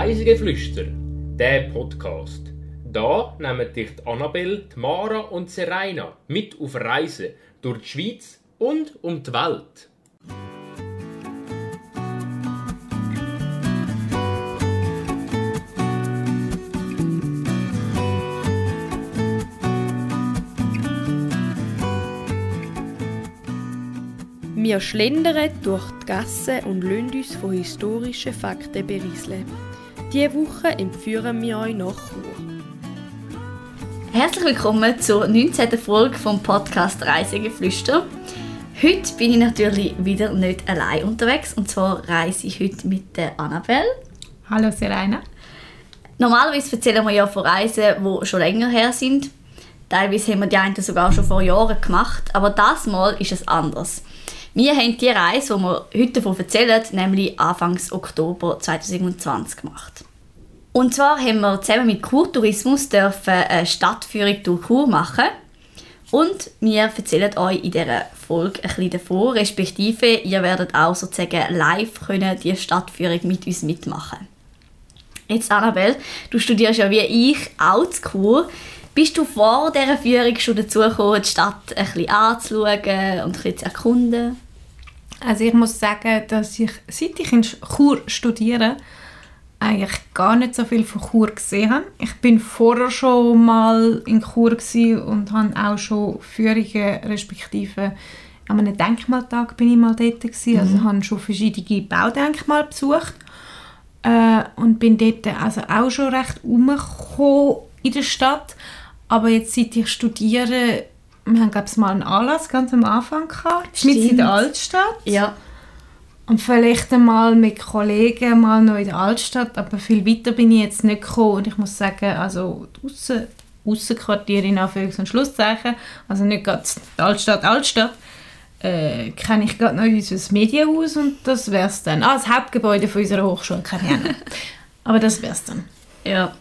Reisegeflüster, der Podcast. Da nehmen dich die Annabelle, Mara und Serena mit auf Reisen durch die Schweiz und um die Welt. Wir schlendern durch die Gassen und lassen uns von historischen Fakten berieseln. Diese Woche entführen wir euch nach Chur. Herzlich willkommen zur 19. Folge vom Podcast Reisegeflüster. Heute bin ich natürlich wieder nicht allein unterwegs und zwar reise ich heute mit der Annabelle. Hallo Serena. Normalerweise erzählen wir ja von Reisen, die schon länger her sind. Teilweise haben wir die einen sogar schon vor Jahren gemacht, aber das Mal ist es anders. Wir haben die Reise, die wir heute davon erzählen, nämlich Anfang Oktober 2020 gemacht. Und zwar haben wir zusammen mit Kurtourismus dürfen eine Stadtführung durch Kur machen. Und wir erzählen euch in dieser Folge ein bisschen davon, respektive ihr werdet auch sozusagen live können die Stadtführung mit uns mitmachen. Jetzt Annabelle, du studierst ja wie ich auch zu Kur. Bist du vor dieser Führung schon dazu gekommen, die Stadt ein bisschen anzuschauen und ein bisschen zu erkunden? Also ich muss sagen, dass ich, seit ich in Chur studiere, eigentlich gar nicht so viel von Chur gesehen habe. Ich bin vorher schon mal in Chur und habe auch schon Führungen respektive an einem Denkmaltag bin ich mal dort gewesen. Also mhm. habe schon verschiedene Baudenkmale besucht äh, und bin dort also auch schon recht umgekommen in der Stadt. Aber jetzt, seit ich studiere, wir haben glaube ich mal einen Anlass ganz am Anfang gehabt, mit in der Altstadt. Ja. Und vielleicht einmal mit Kollegen mal noch in der Altstadt, aber viel weiter bin ich jetzt nicht gekommen. Und ich muss sagen, also Aussen, Aussenquartier in Anführungs- und Schlusszeichen, also nicht gerade die Altstadt, Altstadt, äh, kenne ich gerade noch unser Medienhaus und das wäre es dann. Ah, das Hauptgebäude von unserer Hochschule kenne ich auch. Aber das wäre es dann. Ja.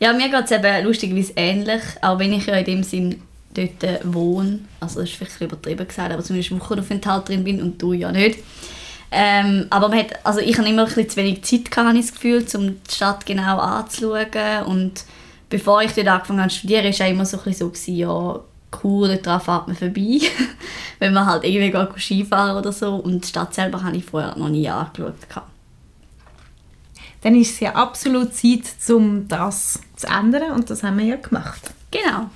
Ja, mir geht es eben lustigerweise ähnlich, auch wenn ich ja in dem Sinn dort wohne. Also das ist vielleicht übertrieben gesagt, aber zumindest Wochenaufenthalt drin bin und du ja nicht. Ähm, aber man hat, also ich habe immer ein bisschen zu wenig Zeit gehabt, das Gefühl, um die Stadt genau anzuschauen. Und bevor ich dort angefangen habe zu studieren, war es immer so, ein bisschen so gewesen, ja, cool, dort fährt man vorbei. Wenn man halt irgendwie geht Skifahren oder so. Und die Stadt selber habe ich vorher noch nie angeschaut. Dann ist es ja absolut Zeit, um das zu ändern und das haben wir ja gemacht. Genau.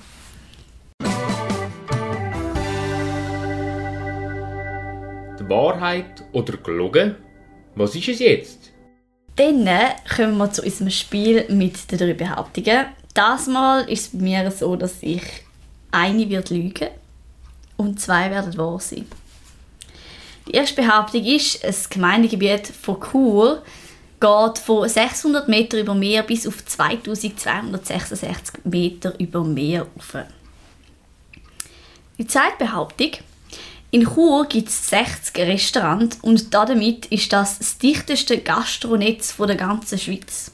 Wahrheit oder gelogen? Was ist es jetzt? Dann kommen wir zu unserem Spiel mit den drei Behauptungen. Das Mal ist es bei mir so, dass ich eine wird lügen und zwei werden wahr sein. Die erste Behauptung ist, das Gemeindegebiet von Chur geht von 600 Meter über Meer bis auf 2266 Meter über Meer auf. Die zweite Behauptung. In Chur gibt es 60 Restaurants und damit ist das das dichteste Gastronetz der ganzen Schweiz.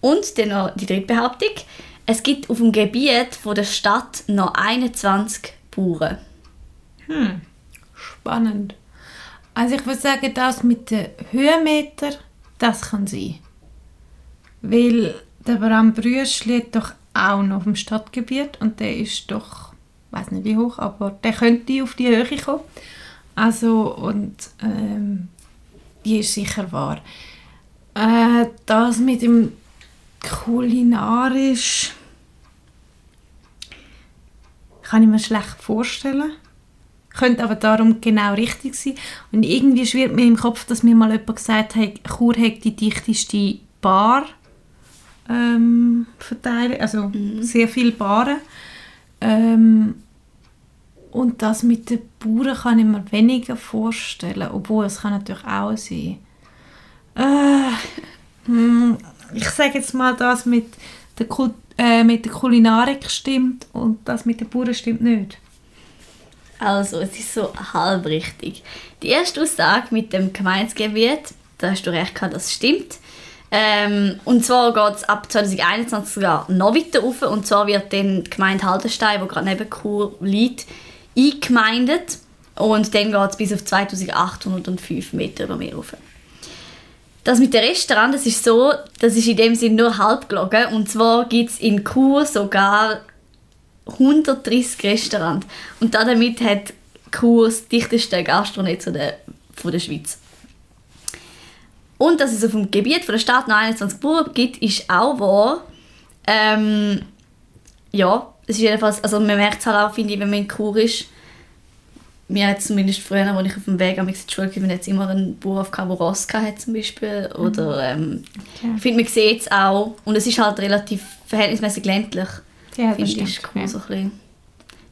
Und dann noch die dritte Behauptung. Es gibt auf dem Gebiet der Stadt noch 21 Bauern. Hm, spannend. Also ich würde sagen, das mit den Höhenmeter, das kann sein. Weil der Bram Brüsch liegt doch auch noch auf dem Stadtgebiet und der ist doch, weiß nicht wie hoch, aber der könnte auf die Höhe kommen. Also und ähm, die ist sicher wahr. Äh, das mit dem kulinarisch kann ich mir schlecht vorstellen könnte aber darum genau richtig sein. Und irgendwie schwirrt mir im Kopf, dass mir mal jemand gesagt hat, Chur hat die dichteste Bar ähm, verteilt, also mhm. sehr viele Baren. Ähm, und das mit den Bauern kann ich mir weniger vorstellen, obwohl es kann natürlich auch sein. Äh, hm, ich sage jetzt mal, das mit der, Kult äh, mit der Kulinarik stimmt und das mit den Bauern stimmt nicht. Also, es ist so halb richtig. Die erste Aussage mit dem Gemeindegebiet, da hast du recht gehabt, das stimmt. Ähm, und zwar geht es ab 2021 sogar noch weiter rauf. Und zwar wird dann die Gemeinde Haldenstein, die gerade neben Chur liegt, eingemeindet. Und dann geht es bis auf 2805 Meter über Meer rauf. Das mit dem Restaurant, das ist so, das ist in dem Sinne nur halb gelogen. Und zwar gibt es in Chur sogar 130 Restaurants. Und damit hat Chur das dichteste Gastronetz der, von der Schweiz. Und dass es auf dem Gebiet von der Stadt noch 21 Bauern gibt, ist auch wahr. Ähm, ja, es ist jedenfalls, also man merkt es halt auch, finde ich, wenn man in Chur ist. Mir hat zumindest früher, als ich auf dem Weg am in die Schule kam, jetzt immer einen Bauernhof gehabt, der Ross hat zum Beispiel. Oder, ähm, Okay. Ich finde, man sieht es auch. Und es ist halt relativ verhältnismäßig ländlich. Ja, das finde ich, stimmt. ist Chur Ja. so ein bisschen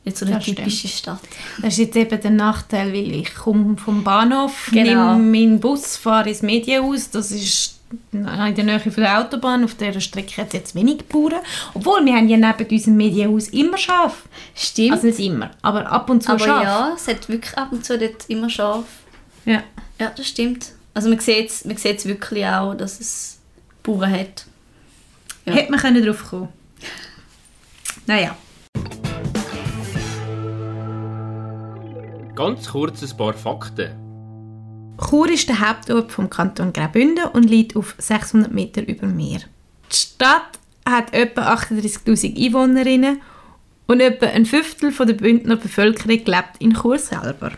nicht so eine Das stimmt. typische Stadt. Das ist jetzt eben der Nachteil, weil ich komme vom Bahnhof, Genau. nehme meinen Bus, fahre ins Medienhaus. Das ist in der Nähe von der Autobahn. Auf dieser Strecke hat es jetzt wenig Bauern. Obwohl, wir haben ja neben unserem Medienhaus immer Schaf. Stimmt. Also nicht immer, aber ab und zu aber Schaf. ja, es hat wirklich ab und zu dort immer scharf. Ja. Ja, das stimmt. Also man sieht es man sieht's wirklich auch, dass es Bauern hat. Ja. Hätte man können drauf kommen Naja. Ganz kurz ein paar Fakten. Chur ist der Hauptort vom Kanton Graubünden und liegt auf 600 Meter über dem Meer. Die Stadt hat etwa 38'000 Einwohnerinnen und etwa ein Fünftel der Bündner Bevölkerung lebt in Chur selber.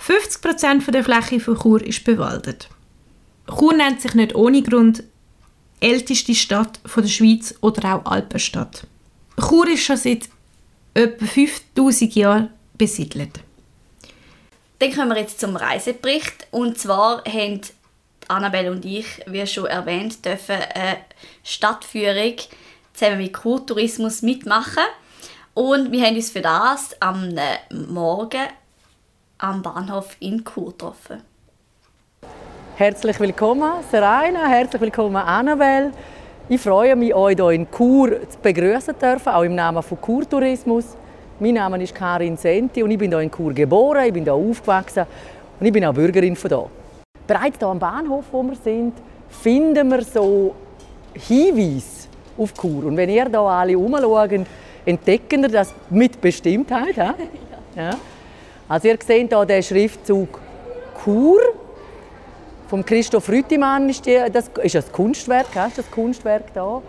50% von der Fläche von Chur ist bewaldet. Chur nennt sich nicht ohne Grund älteste Stadt von der Schweiz oder auch Alpenstadt. Chur ist schon seit etwa 5000 Jahren besiedelt. Dann kommen wir jetzt zum Reisebericht. Und zwar haben Annabelle und ich, wie schon erwähnt, dürfen eine Stadtführung zusammen mit Kurtourismus mitmachen. Und wir haben uns für das am Morgen am Bahnhof in Chur getroffen. Herzlich willkommen, Serena. Herzlich willkommen, Annabelle. Ich freue mich, euch hier in Chur zu begrüßen dürfen, auch im Namen von Chur Tourismus. Mein Name ist Karin Senti und ich bin hier in Chur geboren, ich bin hier aufgewachsen und ich bin auch Bürgerin von hier. Bereits hier am Bahnhof, wo wir sind, finden wir so Hinweise auf Chur. Und wenn ihr hier alle herumschaut, entdecken ihr das mit Bestimmtheit. Ja? Ja. Also ihr seht hier den Schriftzug Chur vom Christoph Rüttimann ist die, das ist das Kunstwerk, hast du das Kunstwerk da?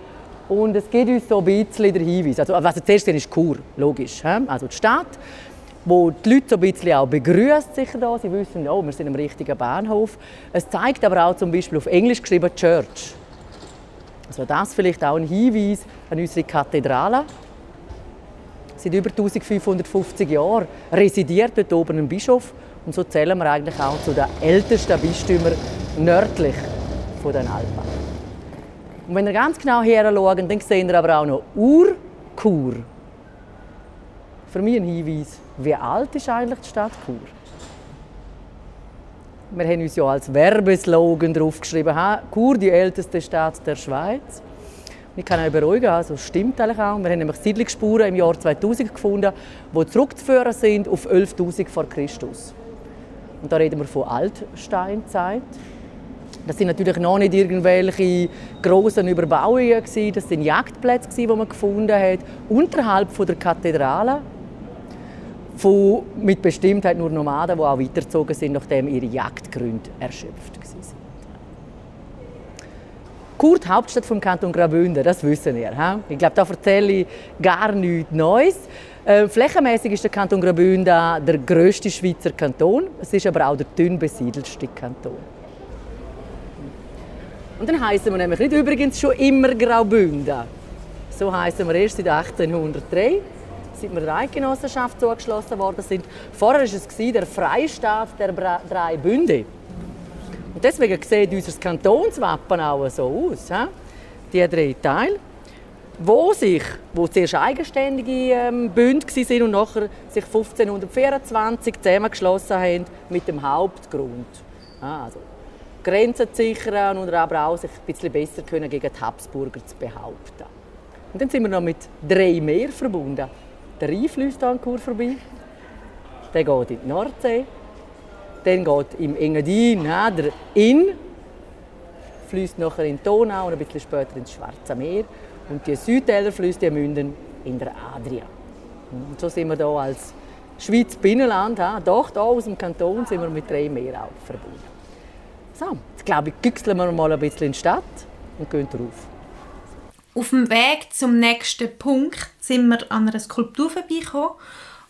Und es gibt uns so ein bisschen den Hinweis. Also, was zuerst ist Chur, logisch. Also die Stadt, wo die Leute so ein bisschen auch begrüßt sich da. Sie wissen, oh, wir sind am richtigen Bahnhof. Es zeigt aber auch zum Beispiel auf Englisch geschrieben Church. Also das vielleicht auch ein Hinweis an unsere Kathedrale. Seit über 1550 Jahren residiert dort oben ein Bischof und so zählen wir eigentlich auch zu den ältesten Bistümern nördlich von den Alpen. Und wenn ihr ganz genau her schaut, dann seht ihr aber auch noch Urkur. Für mich ein Hinweis, wie alt ist eigentlich die Stadt Chur? Wir haben uns ja als Werbeslogan draufgeschrieben, «Ha, Chur, die älteste Stadt der Schweiz. Ich kann euch beruhigen, also stimmt eigentlich auch. Wir haben nämlich Siedlungsspuren im Jahr 2000 gefunden, die zurückzuführen sind auf 11.000 vor Christus. Und da reden wir von Altsteinzeit. Das sind natürlich noch nicht irgendwelche großen Überbauungen gewesen. Das sind Jagdplätze, die man gefunden hat unterhalb der Kathedrale. Von, mit Bestimmtheit nur Nomaden, die auch weitergezogen sind, nachdem ihre Jagdgründe erschöpft waren. Kurt, Hauptstadt vom Kanton Graubünden, das wissen ihr. He? Ich glaube, da erzähle ich gar nichts Neues. Äh, flächenmäßig ist der Kanton Graubünden der grösste Schweizer Kanton. Es ist aber auch der dünn besiedelste Kanton. Und dann heißen wir nämlich nicht übrigens schon immer Graubünden. So heißen wir erst seit 1803, seit wir der Eidgenossenschaft zugeschlossen worden sind. Vorher war es der Freistaat der Bra- drei Bünde. Und deswegen sieht unser Kantonswappen auch so aus. He? Die drei Teile, wo sich, wo zuerst eigenständige ähm, Bünde waren und nachher sich 1524 zusammengeschlossen haben mit dem Hauptgrund. Ah, also Grenzen zu sichern und aber auch sich ein bisschen besser können gegen die Habsburger zu behaupten. Und dann sind wir noch mit drei Meer verbunden. Der Rhein fließt an Chur vorbei, der geht in die Nordsee, dann geht im Engadin ja, der Inn, fließt nachher in die Donau und ein bisschen später ins Schwarze Meer. Und die Südtäler fließen die münden in der Adria. Und so sind wir hier als Schweiz Binnenland, doch hier aus dem Kanton sind wir mit drei Meer auch verbunden. So, jetzt glaube ich, güchseln wir mal ein bisschen in die Stadt und gehen drauf. Auf dem Weg zum nächsten Punkt sind wir an einer Skulptur vorbeigekommen,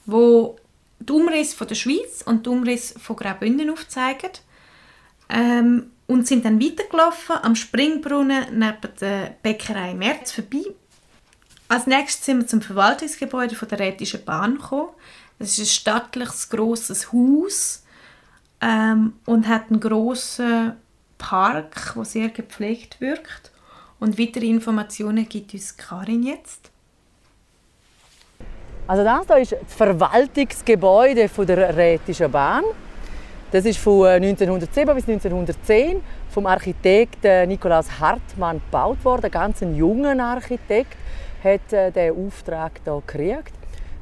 wo die Umrisse von der Schweiz und die Umrisse von Graubünden aufzeigen. Ähm, und sind dann weitergelaufen am Springbrunnen neben der Bäckerei Merz vorbei. Als nächstes sind wir zum Verwaltungsgebäude von der Rätischen Bahn gekommen. Das ist ein stattliches, grosses Haus ähm, und hat einen grossen Park, der sehr gepflegt wirkt. Und weitere Informationen gibt uns Karin jetzt. Also das hier ist das Verwaltungsgebäude der Rätischen Bahn. Das ist von 1907 bis 1910 vom Architekten Nikolaus Hartmann gebaut worden. Ein ganz junger Architekt hat äh, den Auftrag hier gekriegt.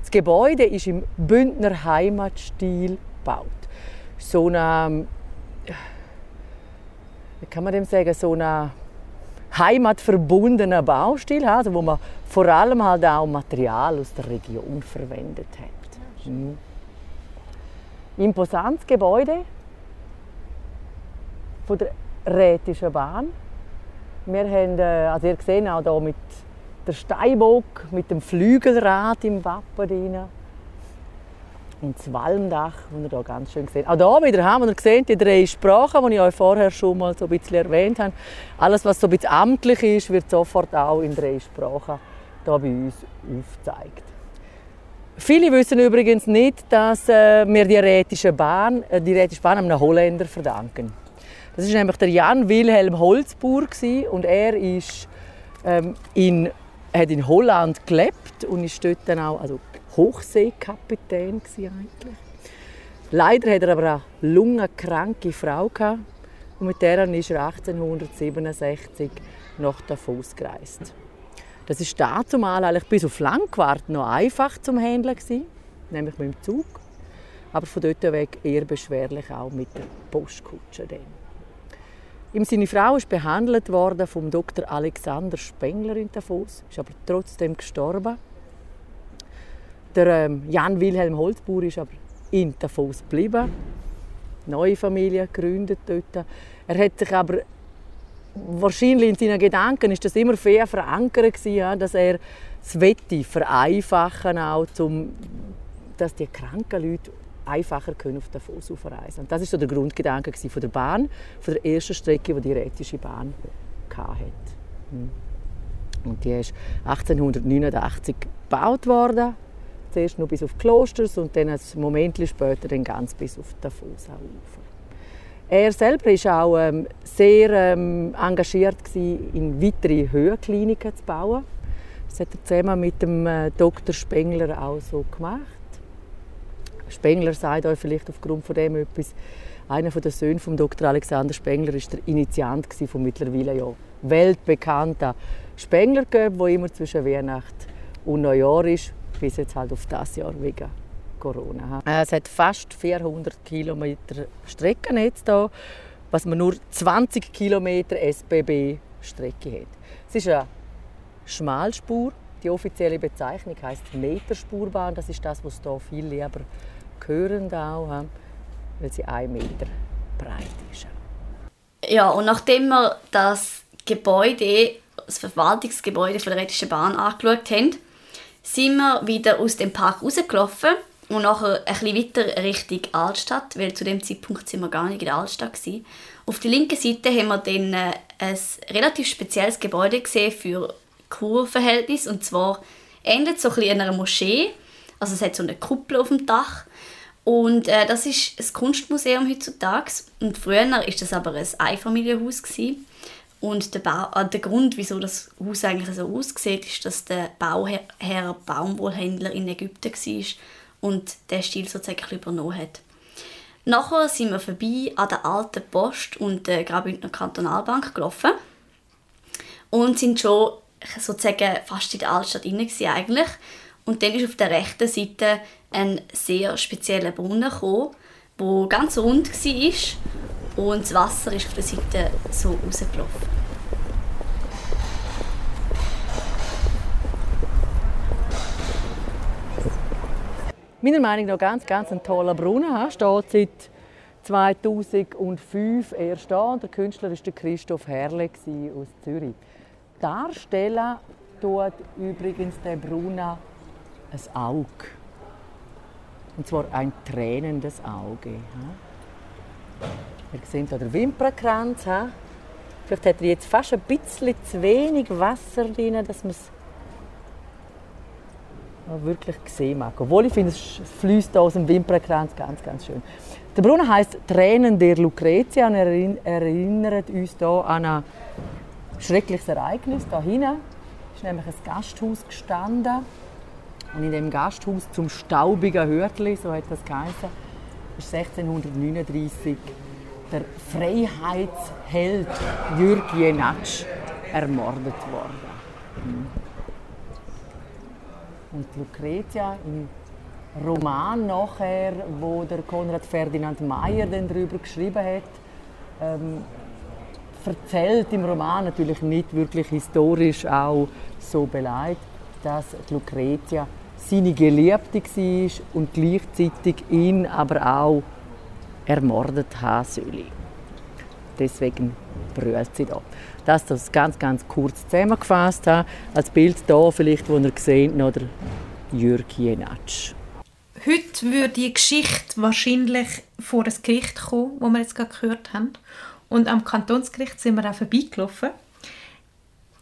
Das Gebäude ist im Bündner Heimatstil gebaut. So eine, wie kann man dem sagen, so ein heimatverbundener Baustil, also wo man vor allem halt auch Material aus der Region verwendet hat. Mhm imposantes Gebäude von der Rätischen Bahn. Wir haben, äh, also ihr seht auch hier mit der Steinbock, mit dem Flügelrad im Wappen drin. Das Walmdach, das ihr hier ganz schön seht. Auch hier wieder haben wir gesehen, die drei Sprachen, die ich euch vorher schon mal so ein bisschen erwähnt habe. Alles, was so ein bisschen amtlich ist, wird sofort auch in drei Sprachen hier bei uns aufgezeigt. Viele wissen übrigens nicht, dass äh, wir die Rätische Bahn, äh, die Rätische Bahn einem Holländer verdanken. Das ist nämlich der Jan Wilhelm Holzburg und er ist ähm, in, hat in Holland gelebt und ist dort dann auch also Hochseekapitän eigentlich. Leider hat er aber eine lungenkranke Frau und mit der ist er 1867 nach Davos gereist. Das ist dazumal eigentlich bis auf Langquart noch einfach zum Handeln nämlich mit dem Zug. Aber von dort weg eher beschwerlich auch mit der Postkutsche. Dann. seine Frau ist behandelt worden vom Dr. Alexander Spengler in Davos, ist aber trotzdem gestorben. Der ähm, Jan Wilhelm Holzbauer ist aber in Davos geblieben, neue Familie gegründet dort. Er hat sich aber wahrscheinlich in seinen Gedanken ist das immer fair verankert gewesen, dass er das Wette vereinfachen auch, um, dass die kranken Leute einfacher können auf Davos aufreisen Und das ist so der Grundgedanke von der Bahn, von der ersten Strecke, die die Rätische Bahn hatte. Hm. Und die ist 1889 gebaut worden. Zuerst nur bis auf Klosters und dann ein Moment später dann ganz bis auf Davos Ufer. Er selber war auch ähm, sehr ähm, engagiert, gewesen, in weitere Höhenkliniken zu bauen. Das hat er zusammen mit dem äh, Dr. Spengler auch so gemacht. Spengler sagt euch vielleicht aufgrund von dem etwas. Einer der Söhne von Dr. Alexander Spengler war der Initiant von mittlerweile ja weltbekannten Spengler wo immer zwischen Weihnachten und Neujahr ist, bis jetzt halt auf das Jahr wegen Corona. Äh, es hat fast 400 Kilometer Streckennetz hier, was man nur 20 Kilometer SBB-Strecke hat. Es ist eine Schmalspur. Die offizielle Bezeichnung heißt Meterspurbahn. Das ist das, was hier viel lieber hören, auch, weil sie 1 Meter breit ist. Ja, und nachdem wir das Gebäude, das Verwaltungsgebäude der Rätischen Bahn angeschaut haben, sind wir wieder aus dem Park rausgelaufen und nachher ein bisschen weiter Richtung Altstadt, weil zu dem Zeitpunkt sind wir gar nicht in der Altstadt gewesen. Auf der linken Seite haben wir dann äh, ein relativ spezielles Gebäude gesehen für Kurverhältnis und zwar ähnelt so ein bisschen einer Moschee. Also es hat so eine Kuppel auf dem Dach und äh, das ist ein Kunstmuseum heutzutage und früher war das aber ein Einfamilienhaus gewesen. Und der, Bau, äh, der Grund, wieso das Haus eigentlich so aussieht, ist, dass der Bauherr Baumwollhändler in Ägypten war und den Stil sozusagen übernommen hat. Nachher sind wir vorbei an der alten Post und der Graubündner Kantonalbank gelaufen und sind schon sozusagen fast in der Altstadt inne eigentlich. Und dann ist auf der rechten Seite ein sehr spezieller Brunnen gekommen, der ganz rund war und das Wasser ist auf der Seite so rausgelaufen. meiner Meinung nach ganz, ganz ein toller Brunnen. Steht seit 2005 erst und der Künstler war Christoph Herle aus Zürich. Darstellen tut übrigens der Bruna ein Auge. Und zwar ein tränendes Auge. Ihr seht hier den Wimpernkranz. Vielleicht hat er jetzt fast ein bisschen zu wenig Wasser drin, dass man es wirklich sehen mag. Obwohl ich finde, es fließt aus dem Wimpernkranz ganz, ganz schön. Der Brunnen heißt Tränen der Lucretia und er erinnert uns hier an ein schreckliches Ereignis. Da hinten ist nämlich ein Gasthaus gestanden. Und in dem Gasthaus zum staubigen Hörtli, so hat das geheißen, ist 1639 der Freiheitsheld Jürg Jenatsch ermordet worden. Hm. Und Lucretia im Roman nachher, wo der Konrad Ferdinand Meyer darüber geschrieben hat, ähm, erzählt im Roman natürlich nicht wirklich historisch auch so beleidigt, dass Lucretia seine Geliebte war und gleichzeitig ihn aber auch ermordet haben soll. Deswegen brüllt sie da. Das das ganz, ganz kurz zusammengefasst habe. Als Bild hier vielleicht, wo ihr seht, noch der Jürg Jenatsch. Heute würde die Geschichte wahrscheinlich vor das Gericht kommen, wo wir jetzt gerade gehört haben. Und am Kantonsgericht sind wir auch vorbeigelaufen.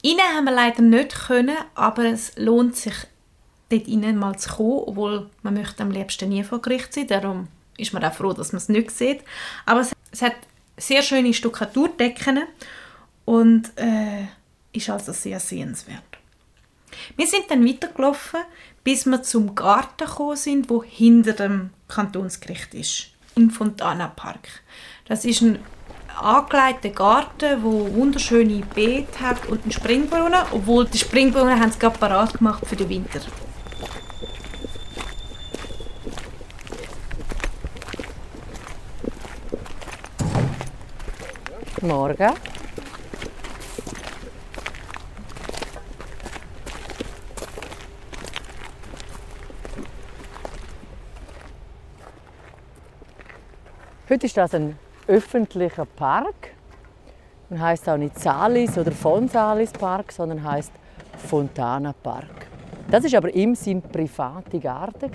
Innen haben wir leider nicht können, aber es lohnt sich, dort innen mal zu kommen, obwohl man möchte am liebsten nie vor Gericht sein. Darum ist man auch froh, dass man es nicht sieht. Aber es, es hat sehr schöne Stuckaturdecken und äh, ist also sehr sehenswert. Wir sind dann weitergelaufen, bis wir zum Garten gekommen sind, wo hinter dem Kantonsgericht ist, im Fontana Park. Das ist ein angelegter Garten, wo wunderschöne Beete hat und einen Springbrunnen, obwohl die Springbrunnen haben es gerade parat gemacht für den Winter. Morgen. Heute ist das ein öffentlicher Park und heißt auch nicht Salis oder von Salis Park, sondern heißt Fontana Park. Das ist aber im Sinn private Garten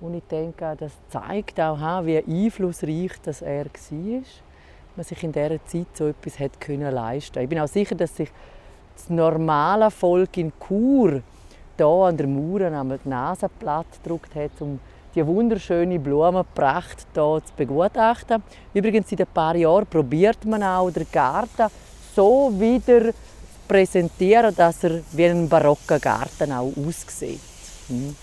und ich denke, das zeigt auch, wie einflussreich das er war, man sich in dieser Zeit so etwas hat können leisten. Ich bin auch sicher, dass sich das normale Volk in Chur hier an der Mauer die Nase platt gedruckt hat, um die wunderschöne Blumenpracht hier zu begutachten. Übrigens, seit ein paar Jahren probiert man auch den Garten so wieder zu präsentieren, dass er wie ein barocker Garten auch aussieht. Hm.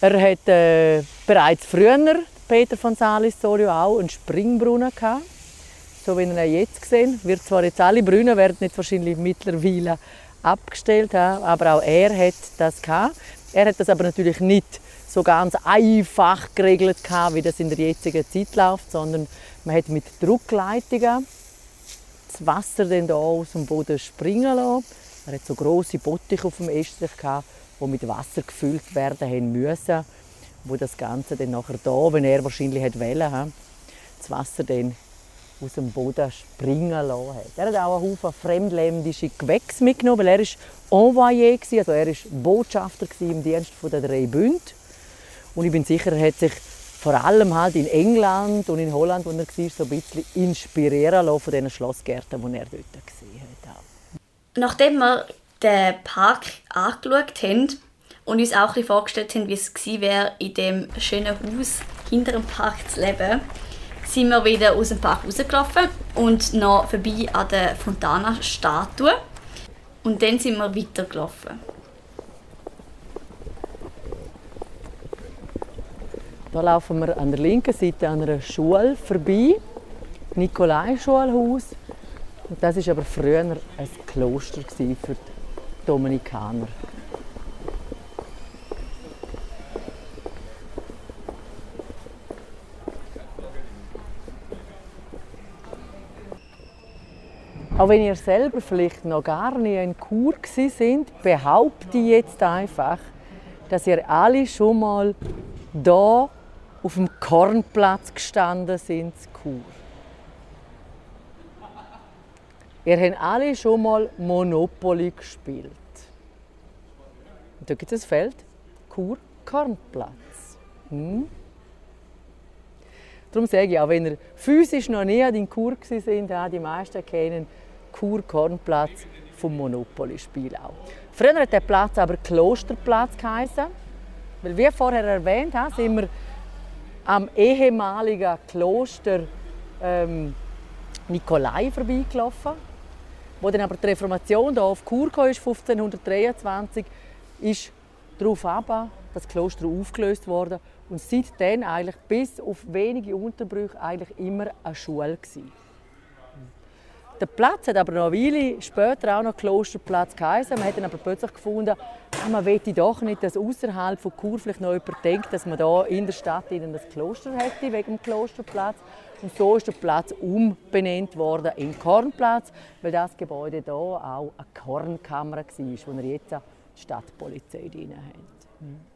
Er hat äh, bereits früher, Peter von Salis Sorio, auch einen Springbrunnen gehabt. So wie ihr ihn jetzt gesehen wird zwar jetzt alle Brunnen werden jetzt wahrscheinlich mittlerweile abgestellt haben, aber auch er hat das gehabt. Er hat das aber natürlich nicht so ganz einfach geregelt, wie das in der jetzigen Zeit läuft, sondern man hat mit Druckleitungen das Wasser dann da aus dem Boden springen lassen. Er hat so große Bottiche auf dem Estrich die mit Wasser gefüllt werden müssen, wo das Ganze dann nachher da, wenn er wahrscheinlich hat wollen, das Wasser dann aus dem Boden springen lassen hat. Er hat auch einen Haufen fremdländische Gewächse mitgenommen, weil er ist Envoyé, also er ist Botschafter im Dienst der drei Bünde. Und ich bin sicher, er hat sich vor allem halt in England und in Holland, wo er war, so ein bisschen inspirieren lassen von diesen Schlossgärten, die er dort gesehen hat. Nachdem wir den Park angeschaut haben und uns auch ein vorgestellt haben, wie es gewesen wäre, in dem schönen Haus hinter dem Park zu leben, sind wir wieder aus dem Park rausgelaufen und noch vorbei an der Fontana-Statue. Und dann sind wir weitergelaufen. Da laufen wir an der linken Seite an einer Schule vorbei, Nikolai-Schulhaus. Das ist aber früher ein Kloster für die Dominikaner. Auch wenn ihr selber vielleicht noch gar nicht in Kur sind, behaupte ich jetzt einfach, dass ihr alle schon mal hier auf dem Kornplatz gestanden sind in Chur. Ihr habt alle schon mal Monopoly gespielt. Und da gibt es ein Feld, Chur Kornplatz. Hm? Darum sage ich, auch wenn ihr physisch noch nie in Chur sind, die meisten kennen Chur Kornplatz vom Monopoly-Spiel auch. Früher hat der Platz aber Klosterplatz geheißen, weil wie vorher erwähnt habe, sind wir am ehemaligen Kloster ähm, Nikolai vorbeigelaufen. Wo dann aber die Reformation hier auf Chur kam, 1523, ist darauf ab, das Kloster aufgelöst worden und seitdem eigentlich bis auf wenige Unterbrüche eigentlich immer eine Schule gewesen. Der Platz hat aber noch eine Weile später auch noch Klosterplatz geheißen. Man hat dann aber plötzlich gefunden, ah, man möchte doch nicht, dass außerhalb von Chur vielleicht noch jemand denkt, dass man da in der Stadt das Kloster hätte wegen dem Klosterplatz. Und so ist der Platz umbenannt worden in Kornplatz, weil das Gebäude hier auch eine Kornkammer war, wo wir jetzt die Stadtpolizei drin haben.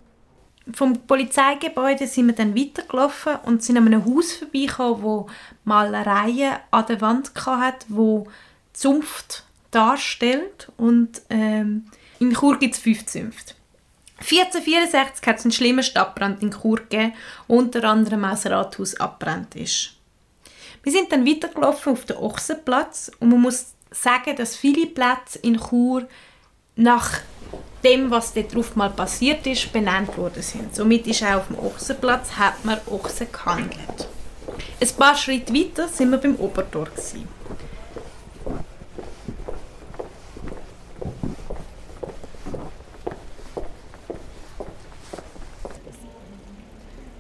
Vom Polizeigebäude sind wir dann weitergelaufen und sind an einem Haus vorbeigekommen, wo Malereien an der Wand hatte, wo Zunft darstellt. Und ähm, in Chur gibt es fünf Zünfte. 1464 hat es einen schlimmen Stadtbrand in Chur gegeben, unter anderem auch das Rathaus abbrennt ist. Wir sind dann weitergelaufen auf den Ochsenplatz und man muss sagen, dass viele Plätze in Chur nach dem, was dort drauf mal passiert ist, benannt worden sind. Somit ist auch auf dem Ochsenplatz hat man Ochsen gehandelt. Ein paar Schritte weiter sind wir beim Obertor. Gewesen.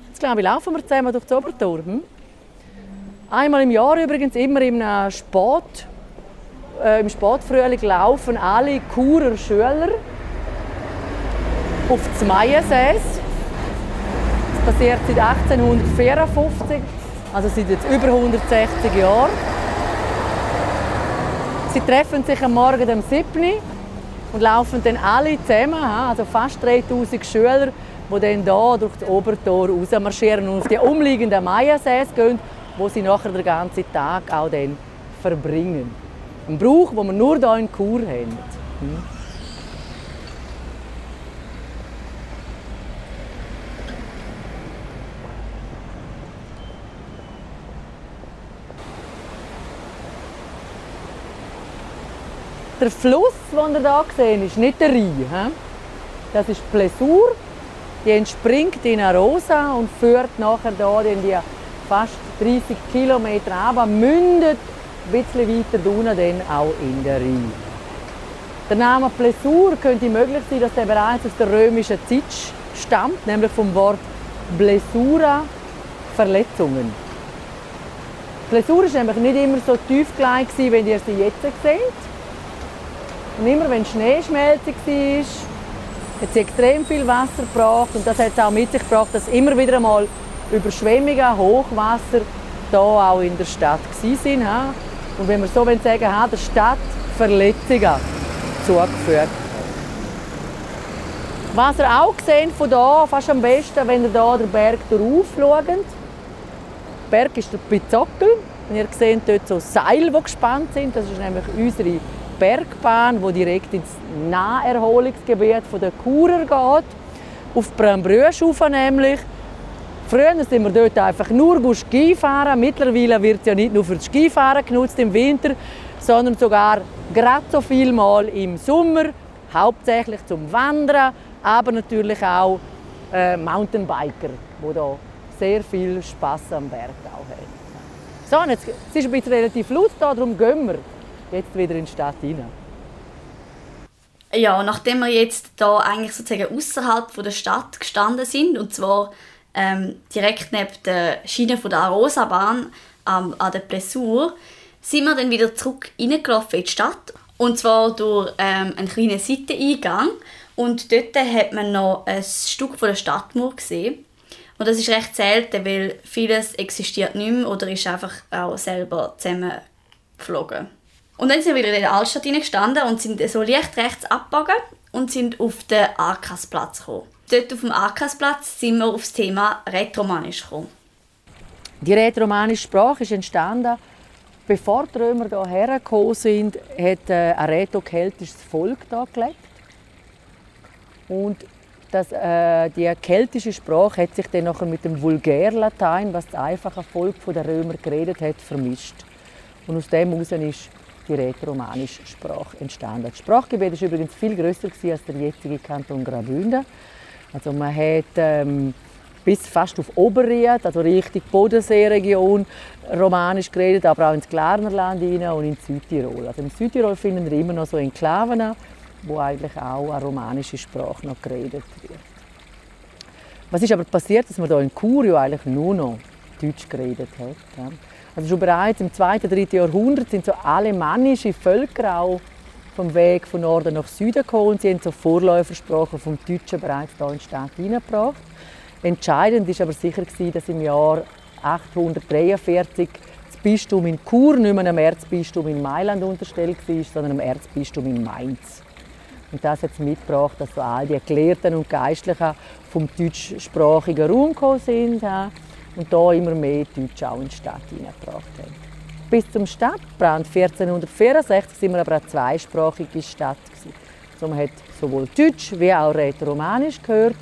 Jetzt glaube ich, laufen wir zusammen durch das Obertor. Hm? Einmal im Jahr übrigens, immer im Sport, äh, im Sportfrühling laufen alle Churer Schüler auf das Maiensäß. Das passiert seit 1854, also seit jetzt über 160 Jahren. Sie treffen sich am Morgen am 7. und laufen dann alle zusammen, also fast 3000 Schüler, die dann hier durch das Obertor rausmarschieren und auf die umliegenden Maiensäß gehen, wo sie nachher den ganzen Tag auch dann verbringen. Ein Brauch, den wir nur hier in Chur haben. Der Fluss, den ihr hier seht, ist nicht der Rhein. Das ist die Plessur. Die entspringt in Arosa und führt nachher hier in die fast 30 Kilometer runter, mündet ein bisschen weiter unten auch in der Rhein. Der Name Plessur könnte möglich sein, dass er bereits aus der römischen Zeit stammt, nämlich vom Wort Blessura, Verletzungen. Plessur war nämlich nicht immer so tiefgelegt, wie ihr sie jetzt seht. Und immer wenn Schneeschmelze war, hat sie extrem viel Wasser gebracht und das hat auch mit sich gebracht, dass immer wieder einmal Überschwemmungen, Hochwasser hier auch in der Stadt waren. Und wenn wir so sagen, hat der Stadt Verletzungen zugeführt. Was ihr auch seht von hier, fast am besten, wenn ihr hier den Berg drauf schaut. Der Berg ist der Pizockel. Und ihr seht dort so Seile, die gespannt sind. Das ist nämlich unsere Bergbahn, die direkt ins Naherholungsgebiet der Churer geht. Auf Brambrüsch nämlich. Früher sind wir dort einfach nur Skifahren. Mittlerweile wird es ja nicht nur für das Skifahren genutzt im Winter, sondern sogar gerade so viel mal im Sommer, hauptsächlich zum Wandern, aber natürlich auch äh, Mountainbiker, die da sehr viel Spaß am Berg haben. So, jetzt, es ist ein bisschen relativ laut da, darum gehen wir jetzt wieder in die Stadt hinein. Ja, nachdem wir jetzt da eigentlich sozusagen außerhalb der Stadt gestanden sind und zwar ähm, direkt neben der Schiene der Arosa-Bahn ähm, an der Plessur, sind wir dann wieder zurück in die Stadt. Und zwar durch ähm, einen kleinen Seiteneingang. Und dort hat man noch ein Stück von der Stadtmauer gesehen. Und das ist recht selten, weil vieles existiert nicht mehr oder ist einfach auch selber zusammengeflogen. Und dann sind wir wieder in der Altstadt gestanden und sind so leicht rechts abgebogen und sind auf den Arkasplatz gekommen. Dort auf dem Arkasplatz sind wir auf das Thema Rätoromanisch gekommen. Die rätoromanische Sprache ist entstanden, bevor die Römer hierher gekommen sind, hat äh, ein rätokeltisches Volk hier gelebt. Und das, äh, die keltische Sprache hat sich dann nachher mit dem Vulgärlatein, was das einfache Volk der Römer geredet hat, vermischt. Und aus dem heraus ist die rätoromanische Sprache entstanden. Das Sprachgebiet war übrigens viel grösser als der jetzige Kanton Graubünden. Also man hat ähm, bis fast auf Oberried, also Richtung Bodenseeregion, romanisch geredet, aber auch ins Glarnerland und in Südtirol. Also in Südtirol finden wir immer noch so Enklaven, wo eigentlich auch eine romanische Sprache noch geredet wird. Was ist aber passiert, dass man hier in Curio eigentlich nur noch Deutsch geredet hat? Also bereits im 2. und 3. Jahrhundert sind so alemannische Völker auch vom Weg von Norden nach Süden gekommen und sie haben so Vorläufersprachen vom Deutschen bereits hier in die Stadt hineingebracht. Entscheidend ist aber sicher dass im Jahr 843 das Bistum in Chur nicht mehr einem Erzbistum in Mailand unterstellt war, sondern einem Erzbistum in Mainz. Und das hat mitgebracht, dass so all die Gelehrten und Geistlichen vom deutschsprachigen Raum gekommen sind und da immer mehr Deutsch auch in die Stadt hineingebracht haben. Bis zum Stadtbrand 1464 sind wir aber eine zweisprachige Stadt. Also man hat sowohl Deutsch wie auch Rätoromanisch gehört.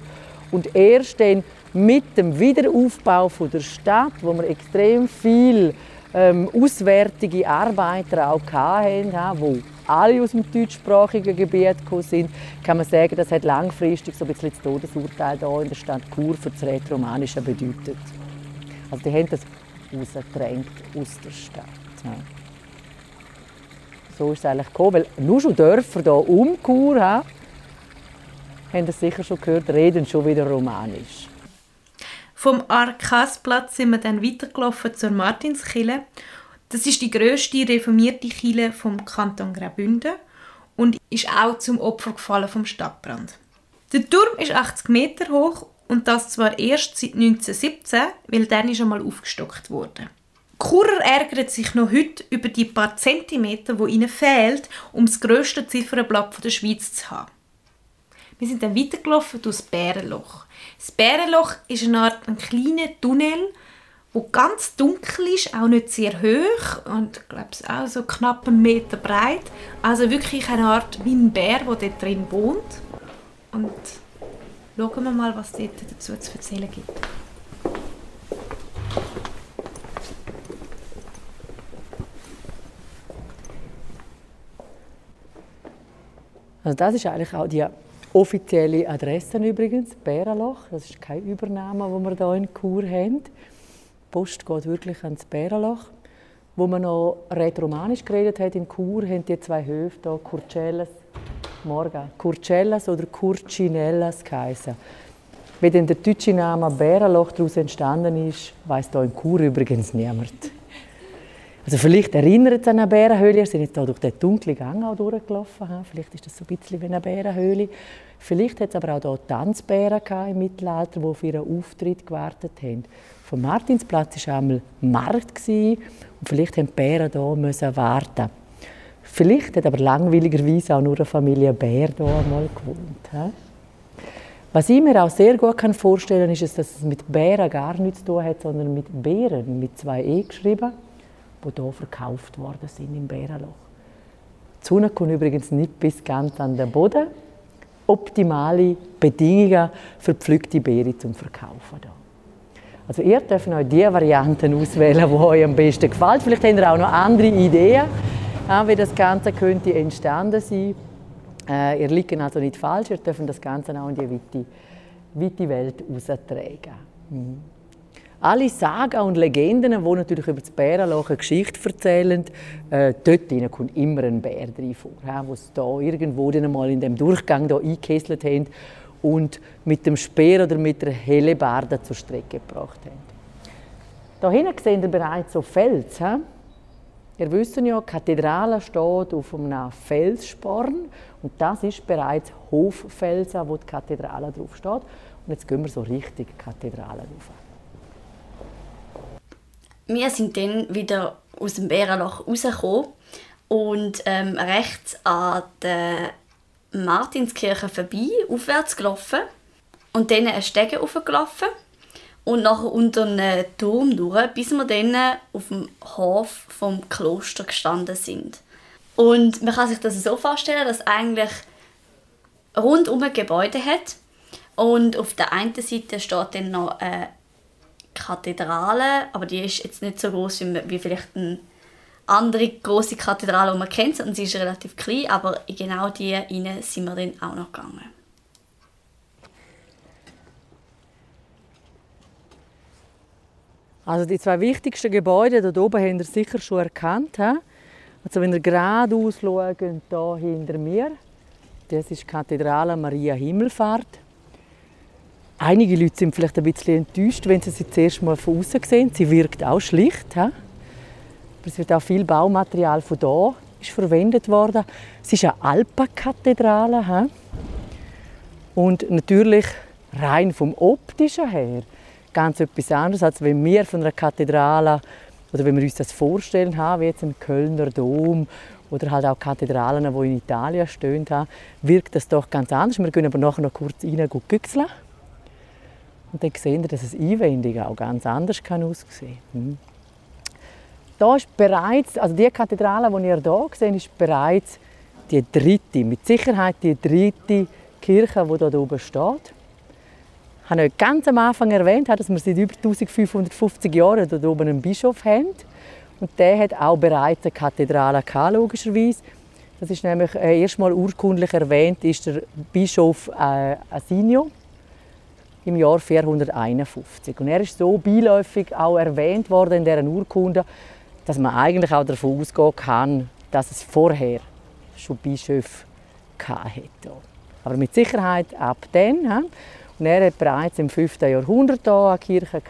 Und erst dann mit dem Wiederaufbau der Stadt, wo wir extrem viel ähm, auswärtige Arbeiter auch hatten, die alle aus dem deutschsprachigen Gebiet gekommen sind, kann man sagen, das hat langfristig so ein bisschen das Todesurteil hier in der Stadt Chur für das Rätoromanische bedeutet. Also die haben das rausgedrängt aus der Stadt. Ja. So ist es eigentlich gekommen, weil nur schon Dörfer hier um Chur haben, haben das sicher schon gehört, reden schon wieder Romanisch. Vom Arkasplatz sind wir dann weitergelaufen zur Martinskille das ist die grösste reformierte Kirche vom Kanton Graubünden und ist auch zum Opfer gefallen vom Stadtbrand. Der Turm ist 80 Meter hoch und das zwar erst seit 1917, weil dann ist einmal aufgestockt wurde. Churer ärgert sich noch heute über die paar Zentimeter, wo ihnen fehlt, um das grösste Ziffernblatt der Schweiz zu haben. Wir sind dann weitergelaufen durch das Bärenloch. Das Bärenloch ist eine Art ein kleiner Tunnel, wo ganz dunkel ist, auch nicht sehr hoch und glaube auch so knapp einen Meter breit. Also wirklich eine Art wie ein Bär, der dort drin wohnt. Und schauen wir mal, was dort dazu zu erzählen gibt. Also das ist eigentlich auch die offizielle Adresse übrigens, Bärenloch. Das ist kein Übernahme, wo wir hier in Chur haben. Post geht wirklich ans Bärenloch. Wo man noch rätoromanisch geredet hat in Chur, haben die zwei Höfe hier, Curcellas, Morga, Curcellas oder Curcinellas geheißen. Wie denn der deutsche Name Bärenloch daraus entstanden ist, weiß hier in Chur übrigens niemand. Also vielleicht erinnert es an eine Bärenhöhle. Wir sind jetzt hier durch den dunklen Gang auch durchgelaufen. Vielleicht ist das so ein bisschen wie eine Bärenhöhle. Vielleicht hat es aber auch hier Tanzbären im Mittelalter, die auf ihren Auftritt gewartet haben. Vom Martinsplatz war einmal Markt und vielleicht mussten die Bären hier warten. Vielleicht hat aber langweiligerweise auch nur eine Familie Bär hier einmal gewohnt. Was ich mir auch sehr gut vorstellen kann, ist, dass es mit Bären gar nichts zu tun hat, sondern mit Bären, mit zwei E geschrieben, die hier verkauft worden sind im Bärenloch. Die Sonne kommt übrigens nicht bis ganz an den Boden. Optimale Bedingungen für gepflückte Beeren zum Verkaufen. Hier. Also ihr dürft euch die Varianten auswählen, die euch am besten gefällt. Vielleicht habt ihr auch noch andere Ideen, wie das Ganze könnte entstanden sein. Äh, ihr liegt also nicht falsch, ihr dürft das Ganze auch in die weite, weite Welt heraustragen. Mhm. Alle Sagen und Legenden, die natürlich über das Bärenloch eine Geschichte erzählen, äh, dort kommt immer ein Bär drin vor, ja, wo sie da irgendwo dann mal in dem Durchgang da eingekesselt haben und mit dem Speer oder mit der Hellebarde zur Strecke gebracht haben. Hier hinten seht ihr bereits so Fels. He? Ihr wisst ja, die Kathedrale steht auf einem Felssporn und das ist bereits Hoffelsen, wo die Kathedrale drauf steht. Und jetzt gehen wir so richtig Kathedrale rauf. Wir sind dann wieder aus dem Bärenloch rausgekommen und ähm, rechts an der Martinskirche vorbei, aufwärts gelaufen. und dann einen Stege hochgelaufen und nachher unter einem Turm durch, bis wir dann auf dem Hof vom Kloster gestanden sind. Und man kann sich das so vorstellen, dass eigentlich rundum ein Gebäude hat und auf der einen Seite steht dann noch eine Kathedrale, aber die ist jetzt nicht so groß wie, vielleicht eine andere große Kathedrale, die man kennt, und sie ist relativ klein, aber in genau die rein sind wir dann auch noch gegangen. Also die zwei wichtigsten Gebäude dort oben habt ihr sicher schon erkannt. He? Also wenn ihr geradeaus schaut, hier hinter mir, das ist die Kathedrale Maria Himmelfahrt. Einige Leute sind vielleicht ein bisschen enttäuscht, wenn sie sie zuerst mal von außen sehen. Sie wirkt auch schlicht. He? Aber es wird auch viel Baumaterial von hier ist verwendet worden. Es ist eine Alpenkathedrale. Und natürlich rein vom optischen her ganz etwas anderes, als wenn wir von einer Kathedrale oder wenn wir uns das vorstellen haben, wie jetzt ein Kölner Dom oder halt auch Kathedralen, die in Italien stehen, wirkt das doch ganz anders. Wir können aber nachher noch kurz rein güchseln. Und dann sehen wir, dass es einwendig auch ganz anders kann aussehen kann. Hm. Bereits, also die Kathedrale, die ihr hier seht, ist bereits die dritte, mit Sicherheit die dritte Kirche, die hier oben steht. Ich habe ganz am Anfang erwähnt, dass wir seit über 1550 Jahren hier oben einen Bischof haben. Und der hat auch bereits eine Kathedrale gehabt, logischerweise. Das ist nämlich äh, erstmal urkundlich erwähnt, ist der Bischof äh, Asinio im Jahr 451. Und er ist so beiläufig auch erwähnt worden in deren Urkunde, dass man eigentlich auch davon ausgehen kann, dass es vorher schon Bischöfe hätte. Aber mit Sicherheit ab dann. Er hat bereits im 5. Jahrhundert hier eine Kirche.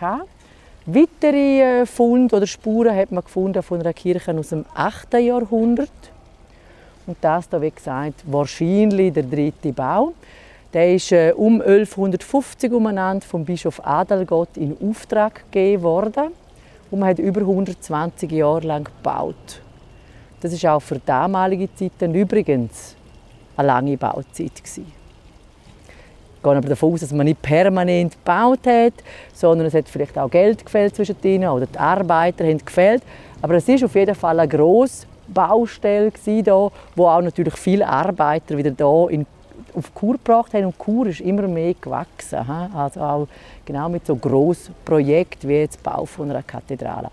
Weitere äh, Funde oder Spuren hat man gefunden von einer Kirche aus dem 8. Jahrhundert. Und das da, wie gesagt, wahrscheinlich der dritte Bau. Der ist äh, um 1150 umeinander vom Bischof Adalgott in Auftrag gegeben worden und man hat über 120 Jahre lang gebaut. Das ist auch für damalige Zeiten übrigens eine lange Bauzeit gewesen gehe aber davon aus, dass man nicht permanent gebaut hat, sondern es hat vielleicht auch Geld gefällt zwischen ihnen oder die Arbeiter haben gefällt. Aber es ist auf jeden Fall eine grosse Baustelle hier, wo auch natürlich viele Arbeiter wieder hier in, auf Kur gebracht haben und Kur ist immer mehr gewachsen. Also auch genau mit so grossen Projekten wie jetzt Bau von einer Kathedrale.